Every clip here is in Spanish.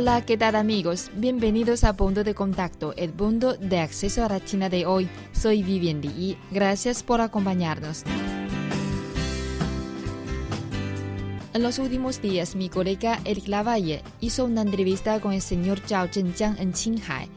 Hola, ¿qué tal amigos? Bienvenidos a Punto de Contacto, el punto de acceso a la China de hoy. Soy Vivian Li. Gracias por acompañarnos. En los últimos días, mi colega Eric Lavalle hizo una entrevista con el señor Zhao Zhenjiang en Qinghai.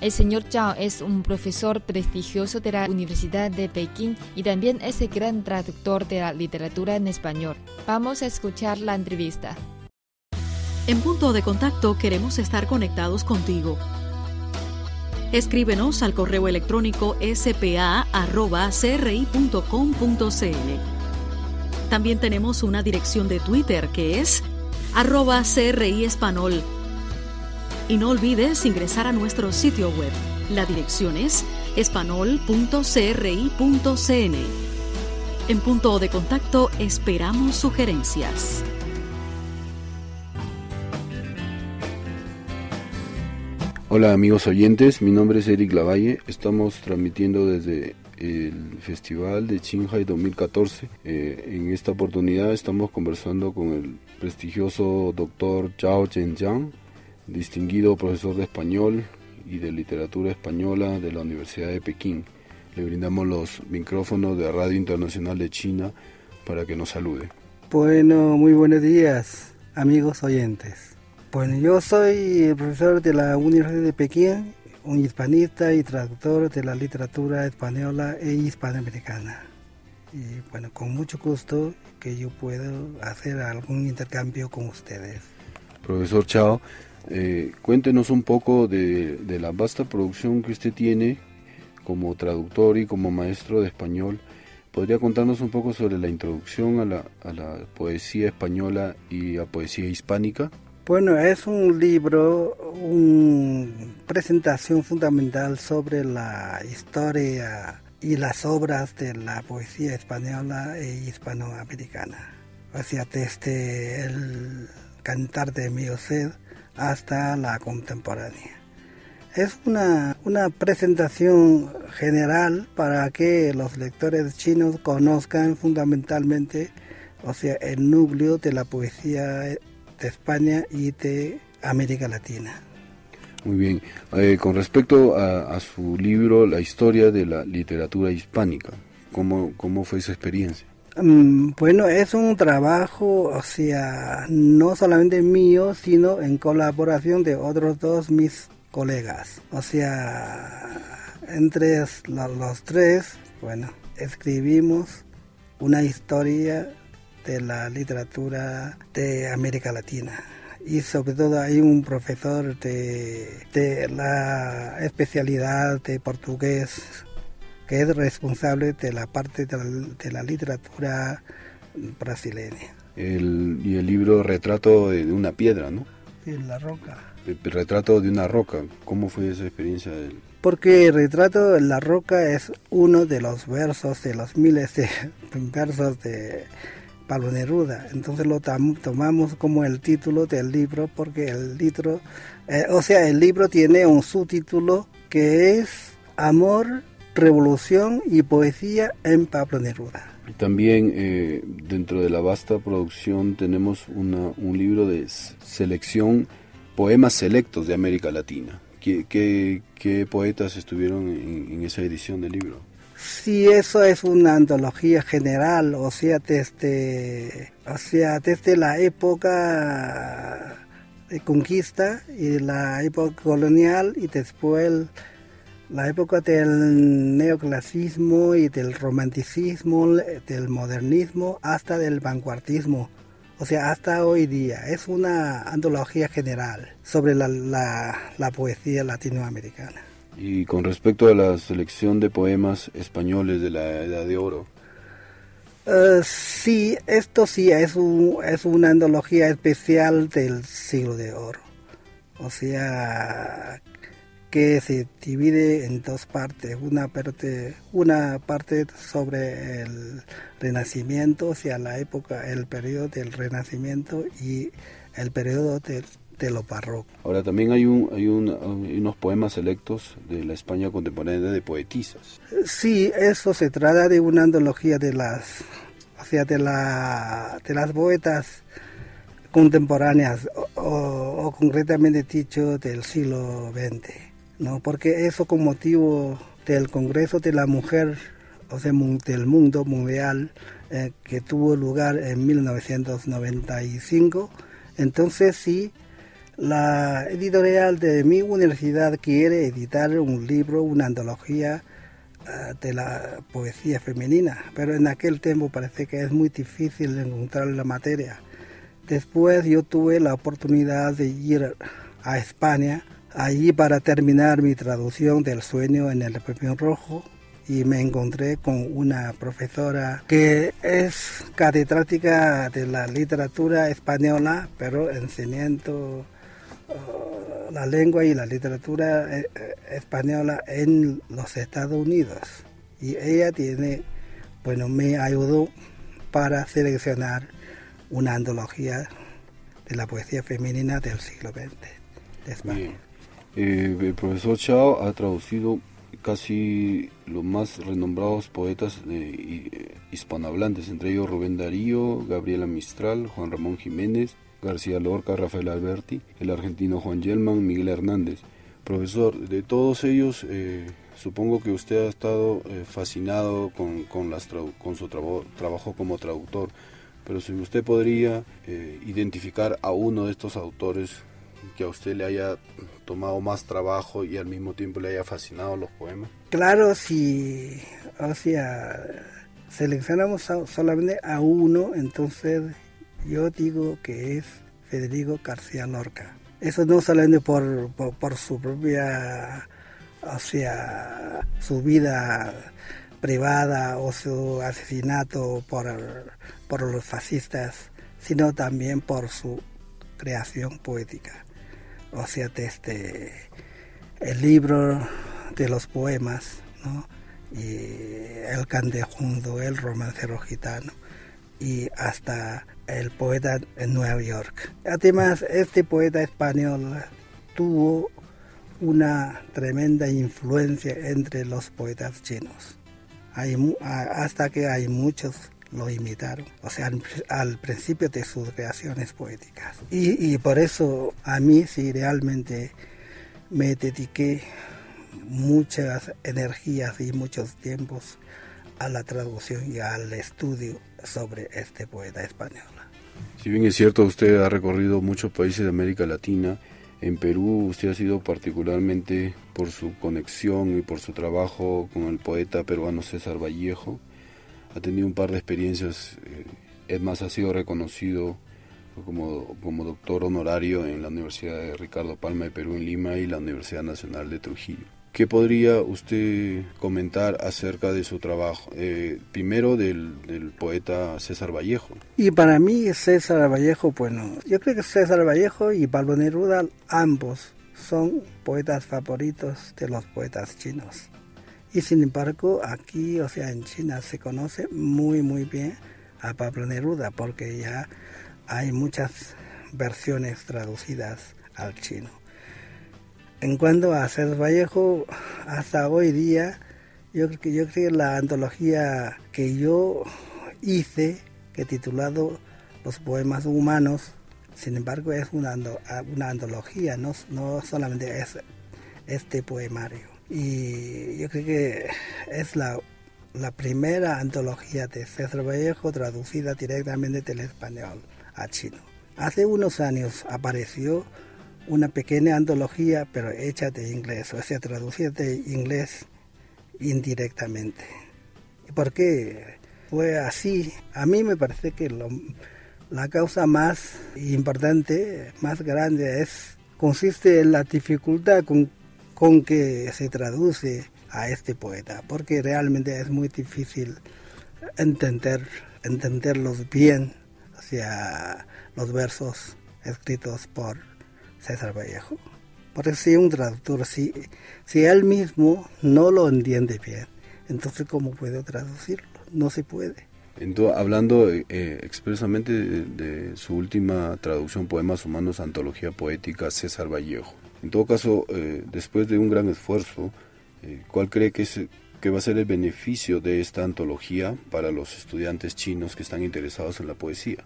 El señor Zhao es un profesor prestigioso de la Universidad de Pekín y también es el gran traductor de la literatura en español. Vamos a escuchar la entrevista. En punto de contacto queremos estar conectados contigo. Escríbenos al correo electrónico spa.cri.com.cn. También tenemos una dirección de Twitter que es arroba CRI Espanol. Y no olvides ingresar a nuestro sitio web. La dirección es espanol.cri.cn. En punto de contacto esperamos sugerencias. Hola amigos oyentes, mi nombre es Eric Lavalle, estamos transmitiendo desde el Festival de Qinghai 2014. Eh, en esta oportunidad estamos conversando con el prestigioso doctor Zhao Zhenjiang, distinguido profesor de español y de literatura española de la Universidad de Pekín. Le brindamos los micrófonos de Radio Internacional de China para que nos salude. Bueno, muy buenos días, amigos oyentes. Bueno, yo soy profesor de la Universidad de Pekín, un hispanista y traductor de la literatura española e hispanoamericana. Y bueno, con mucho gusto que yo puedo hacer algún intercambio con ustedes. Profesor Chao, eh, cuéntenos un poco de, de, la vasta producción que usted tiene como traductor y como maestro de español. ¿Podría contarnos un poco sobre la introducción a la, a la poesía española y a poesía hispánica? Bueno, es un libro, una presentación fundamental sobre la historia y las obras de la poesía española e hispanoamericana. O sea, desde el cantar de Mioced hasta la contemporánea. Es una, una presentación general para que los lectores chinos conozcan fundamentalmente, o sea, el núcleo de la poesía de España y de América Latina. Muy bien. Eh, con respecto a, a, su libro, La historia de la literatura hispánica, ¿cómo, cómo fue esa experiencia? Um, bueno, es un trabajo, o sea, no solamente mío, sino en colaboración de otros dos mis colegas. O sea, entre los, los tres, bueno, escribimos una historia de la literatura de América Latina. Y sobre todo hay un profesor de, de la especialidad de portugués que es responsable de la parte de la, de la literatura brasileña. El, y el libro Retrato de una piedra, ¿no? Sí, la roca. El, el retrato de una roca. ¿Cómo fue esa experiencia? Porque el retrato de la roca es uno de los versos, de los miles de versos de Pablo Neruda. Entonces lo tomamos como el título del libro porque el libro, eh, o sea, el libro tiene un subtítulo que es Amor, Revolución y Poesía en Pablo Neruda. También eh, dentro de la vasta producción tenemos una, un libro de selección, poemas selectos de América Latina. ¿Qué, poetas estuvieron en esa edición del libro? Sí, eso es una antología general, o sea, desde, o sea, desde la época de conquista y la época colonial y después la época del neoclasismo y del romanticismo, del modernismo hasta del vanguardismo. O sea, hasta hoy día es una antología general sobre la poesía latinoamericana. Y con respecto a la selección de poemas españoles de la Edad de Oro. Uh, sí, esto sí es, un, es una antología especial del siglo de oro. O sea, que se divide en dos partes, una parte, una parte sobre el Renacimiento, o sea, la época, el periodo del Renacimiento y el periodo del de lo barroco. Ahora también hay, un, hay, unos poemas selectos de la España contemporánea de poetisas. Sí, eso se trata de una antología de las, o sea, de, la, de las poetas contemporáneas o, concretamente dicho del siglo XX, ¿no? Porque eso con motivo del Congreso de la Mujer, o sea, del mundo mundial eh, que tuvo lugar en 1995, entonces sí la editorial de mi universidad quiere editar un libro, una antología ah, de la poesía femenina, pero en aquel tiempo parece que es muy difícil encontrar la materia. Después yo tuve la oportunidad de ir a España, allí para terminar mi traducción del sueño en el pepino rojo y me encontré con una profesora que es catedrática de la literatura española, pero enseñando la lengua y la literatura eh, eh, española en los Estados Unidos. Y ella tiene, bueno, me ayudó para seleccionar una antología de la poesía femenina del siglo XX de España. Eh, el profesor Chao ha traducido casi los más renombrados poetas hispanohablantes, entre ellos Rubén Darío, Gabriela Mistral, Juan Ramón Jiménez, García Lorca, Rafael Alberti, el argentino Juan Yelman, Miguel Hernández. Profesor, de todos ellos, eh, supongo que usted ha estado eh, fascinado con, con su trabajo como traductor, pero si usted podría eh, identificar a uno de estos autores que a usted le haya tomado más trabajo y al mismo tiempo le haya fascinado los poemas. Claro, si, o sea, seleccionamos solamente a uno, entonces yo digo que es Federico García Lorca. Eso no solamente por, por, su propia, o sea, su vida privada o su asesinato por, por los fascistas, sino también por su creación poética. O sea, desde el libro de los poemas, ¿no? y el candejundo, el romancero gitano, y hasta el poeta en Nueva York. Además, este poeta español tuvo una tremenda influencia entre los poetas chinos, hasta que hay muchos lo imitaron, o sea, al, principio de sus creaciones poéticas. Y, y, por eso a mí sí realmente me dediqué muchas energías y muchos tiempos a la traducción y al estudio sobre este poeta español. Si bien es cierto, usted ha recorrido muchos países de América Latina, en Perú usted ha sido particularmente por su conexión y por su trabajo con el poeta peruano César Vallejo. Ha tenido un par de experiencias, eh, es más, ha sido reconocido como, como doctor honorario en la Universidad de Ricardo Palma de Perú en Lima y la Universidad Nacional de Trujillo. ¿Qué podría usted comentar acerca de su trabajo? Eh, primero del, poeta César Vallejo. Y para mí César Vallejo, bueno, yo creo que César Vallejo y Pablo Neruda ambos son poetas favoritos de los poetas chinos. Y sin embargo, aquí, o sea, en China se conoce muy, muy bien a Pablo Neruda porque ya hay muchas versiones traducidas al chino. En cuanto a César Vallejo, hasta hoy día, yo, creo que la antología que yo hice, que titulado Los Poemas Humanos, sin embargo es una, antología, no, no solamente es este poemario. Y yo creo que es la primera antología de César Vallejo traducida directamente del español a chino. Hace unos años apareció una pequeña antología, pero hecha de inglés, o sea, traducida de inglés indirectamente. ¿Y por qué fue así? A mí me parece que la causa más importante, más grande, es consiste en la dificultad con, con que se traduce a este poeta, porque realmente es muy difícil entender, entenderlos bien, o sea, los versos escritos por César Vallejo. Porque si un traductor, si, si él mismo no lo entiende bien, entonces ¿cómo puede traducirlo? No se puede. Entonces, hablando eh, expresamente de, su última traducción, Poemas Humanos, Antología Poética, César Vallejo. En todo caso, eh, después de un gran esfuerzo, eh, ¿cuál cree que, es, que va a ser el beneficio de esta antología para los estudiantes chinos que están interesados en la poesía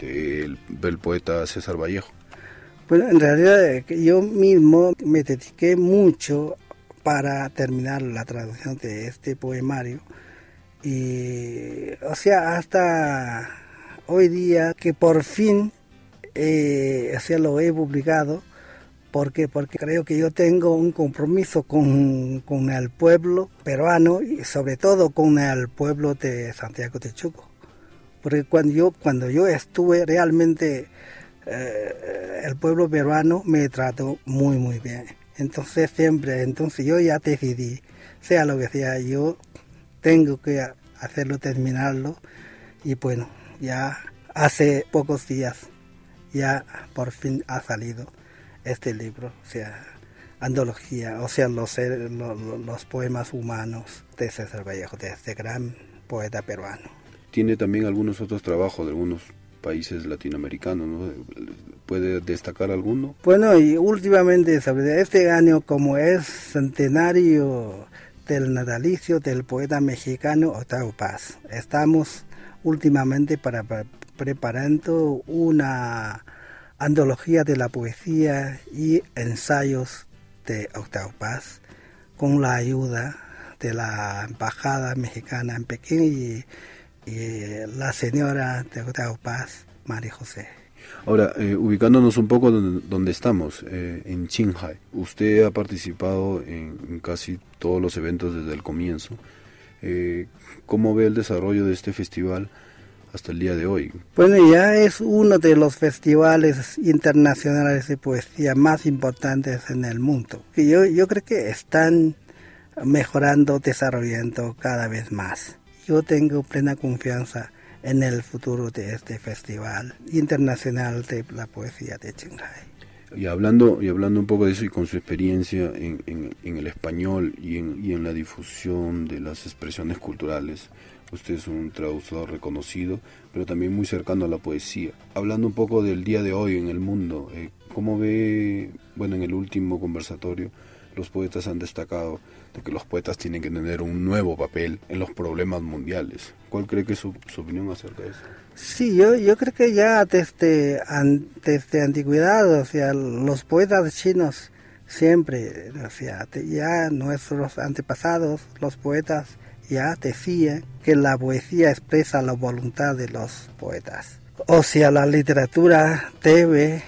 del, del poeta César Vallejo? Bueno, en realidad yo mismo me dediqué mucho para terminar la traducción de este poemario. Y, o sea, hasta hoy día que por fin, eh, lo he publicado, porque Porque creo que yo tengo un compromiso con, con, el pueblo peruano y sobre todo con el pueblo de Santiago de Chuco. Porque cuando yo, cuando yo estuve realmente, eh, el pueblo peruano me trató muy, muy bien. Entonces siempre, entonces yo ya decidí, sea lo que sea, yo tengo que hacerlo, terminarlo. Y bueno, ya hace pocos días ya por fin ha salido este libro, o sea, antología, o sea, los, poemas humanos de César Vallejo, de este gran poeta peruano. Tiene también algunos otros trabajos algunos países latinoamericanos, ¿no? ¿Puede destacar alguno? Bueno, y últimamente, este año como es centenario del natalicio del poeta mexicano Octavio Paz. Estamos últimamente para, preparando una antología de la poesía y ensayos de Octavio Paz con la ayuda de la embajada mexicana en Pekín y, la señora de Paz, María José. Ahora, eh, ubicándonos un poco donde, estamos, eh, en Qinghai, usted ha participado en, casi todos los eventos desde el comienzo. Eh, ¿Cómo ve el desarrollo de este festival hasta el día de hoy? Bueno, ya es uno de los festivales internacionales de poesía más importantes en el mundo. Yo, yo creo que están mejorando, desarrollando cada vez más. Yo tengo plena confianza en el futuro de este Festival Internacional de la Poesía de Shanghai. Y hablando, y hablando un poco de eso y con su experiencia en, en, el español y en, y en la difusión de las expresiones culturales, usted es un traductor reconocido, pero también muy cercano a la poesía. Hablando un poco del día de hoy en el mundo, eh, ¿cómo ve, bueno, en el último conversatorio, los poetas han destacado de que los poetas tienen que tener un nuevo papel en los problemas mundiales. ¿Cuál cree que es su, opinión acerca de eso? Sí, yo, creo que ya desde, desde antigüedad, o sea, los poetas chinos siempre, o sea, ya nuestros antepasados, los poetas, ya decían que la poesía expresa la voluntad de los poetas. O sea, la literatura debe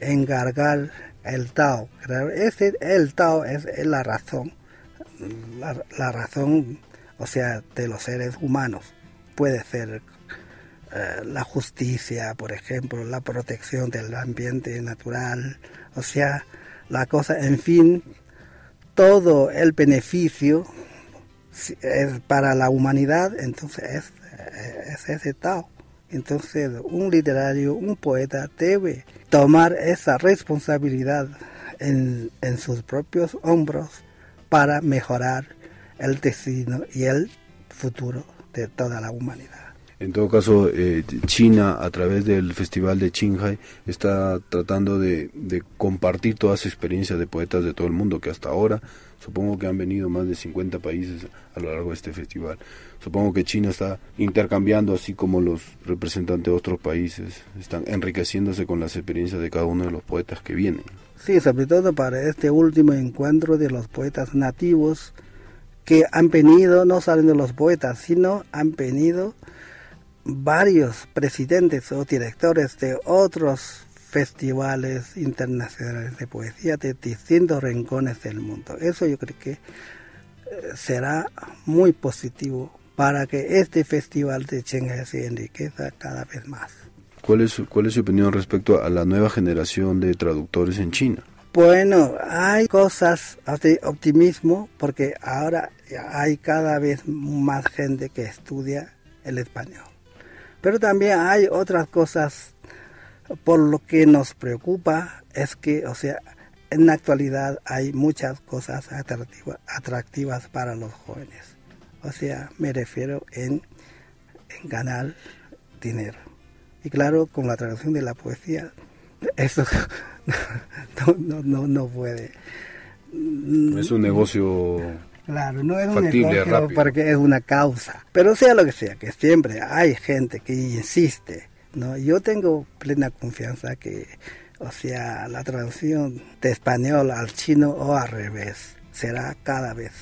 encargar el Tao. Ese, el Tao es, la razón, la, razón, o sea, de los seres humanos. Puede ser eh, la justicia, por ejemplo, la protección del ambiente natural, o sea, la cosa, en fin, todo el beneficio es para la humanidad, entonces es, es ese Tao. Entonces, un literario, un poeta debe tomar esa responsabilidad en, sus propios hombros para mejorar el destino y el futuro de toda la humanidad. En todo caso, eh, China, a través del Festival de Qinghai, está tratando de, de compartir todas sus experiencias de poetas de todo el mundo, que hasta ahora Supongo que han venido más de 50 países a lo largo de este festival. Supongo que China está intercambiando, así como los representantes de otros países, están enriqueciéndose con las experiencias de cada uno de los poetas que vienen. Sí, sobre todo para este último encuentro de los poetas nativos que han venido, no solamente los poetas, sino han venido varios presidentes o directores de otros festivales internacionales de poesía de distintos rincones del mundo. Eso yo creo que eh, será muy positivo para que este festival de Shanghai se enriquezca cada vez más. ¿Cuál es, ¿Cuál es su opinión respecto a la nueva generación de traductores en China? Bueno, hay cosas de optimismo porque ahora hay cada vez más gente que estudia el español. Pero también hay otras cosas por lo que nos preocupa es que, o sea, en la actualidad hay muchas cosas atractivas para los jóvenes. O sea, me refiero en, ganar dinero. Y claro, con la traducción de la poesía, eso no, no, no, puede. Es un negocio Claro, no es un negocio porque es una causa. Pero sea lo que sea, que siempre hay gente que insiste. ¿no? Yo tengo plena confianza que o sea, la traducción de español al chino o al revés será cada vez,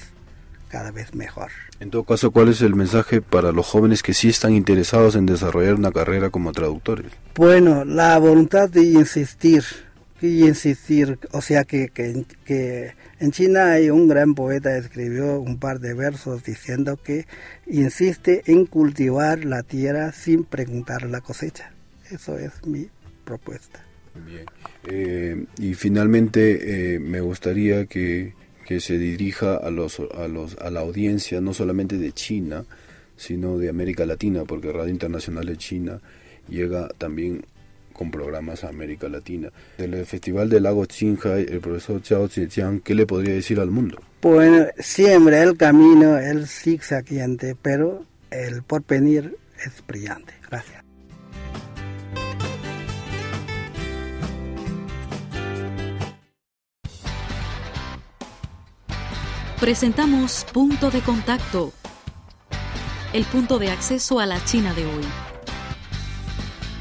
cada vez mejor. En todo caso, ¿cuál es el mensaje para los jóvenes que sí están interesados en desarrollar una carrera como traductores? Bueno, la voluntad de insistir, y insistir, o sea que, que, que en China hay un gran poeta que escribió un par de versos diciendo que insiste en cultivar la tierra sin preguntar la cosecha. Eso es mi propuesta. Bien. Eh, y finalmente eh, me gustaría que, que, se dirija a, los, a, los, a la audiencia no solamente de China, sino de América Latina, porque Radio Internacional de China llega también con programas a América Latina. Del Festival del Lago Qinghai, el profesor Chao Zhejiang, ¿qué le podría decir al mundo? Bueno, siempre el camino es zigzagueante, pero el porvenir es brillante. Gracias. presentamos Punto de Contacto, el punto de acceso a la China de hoy.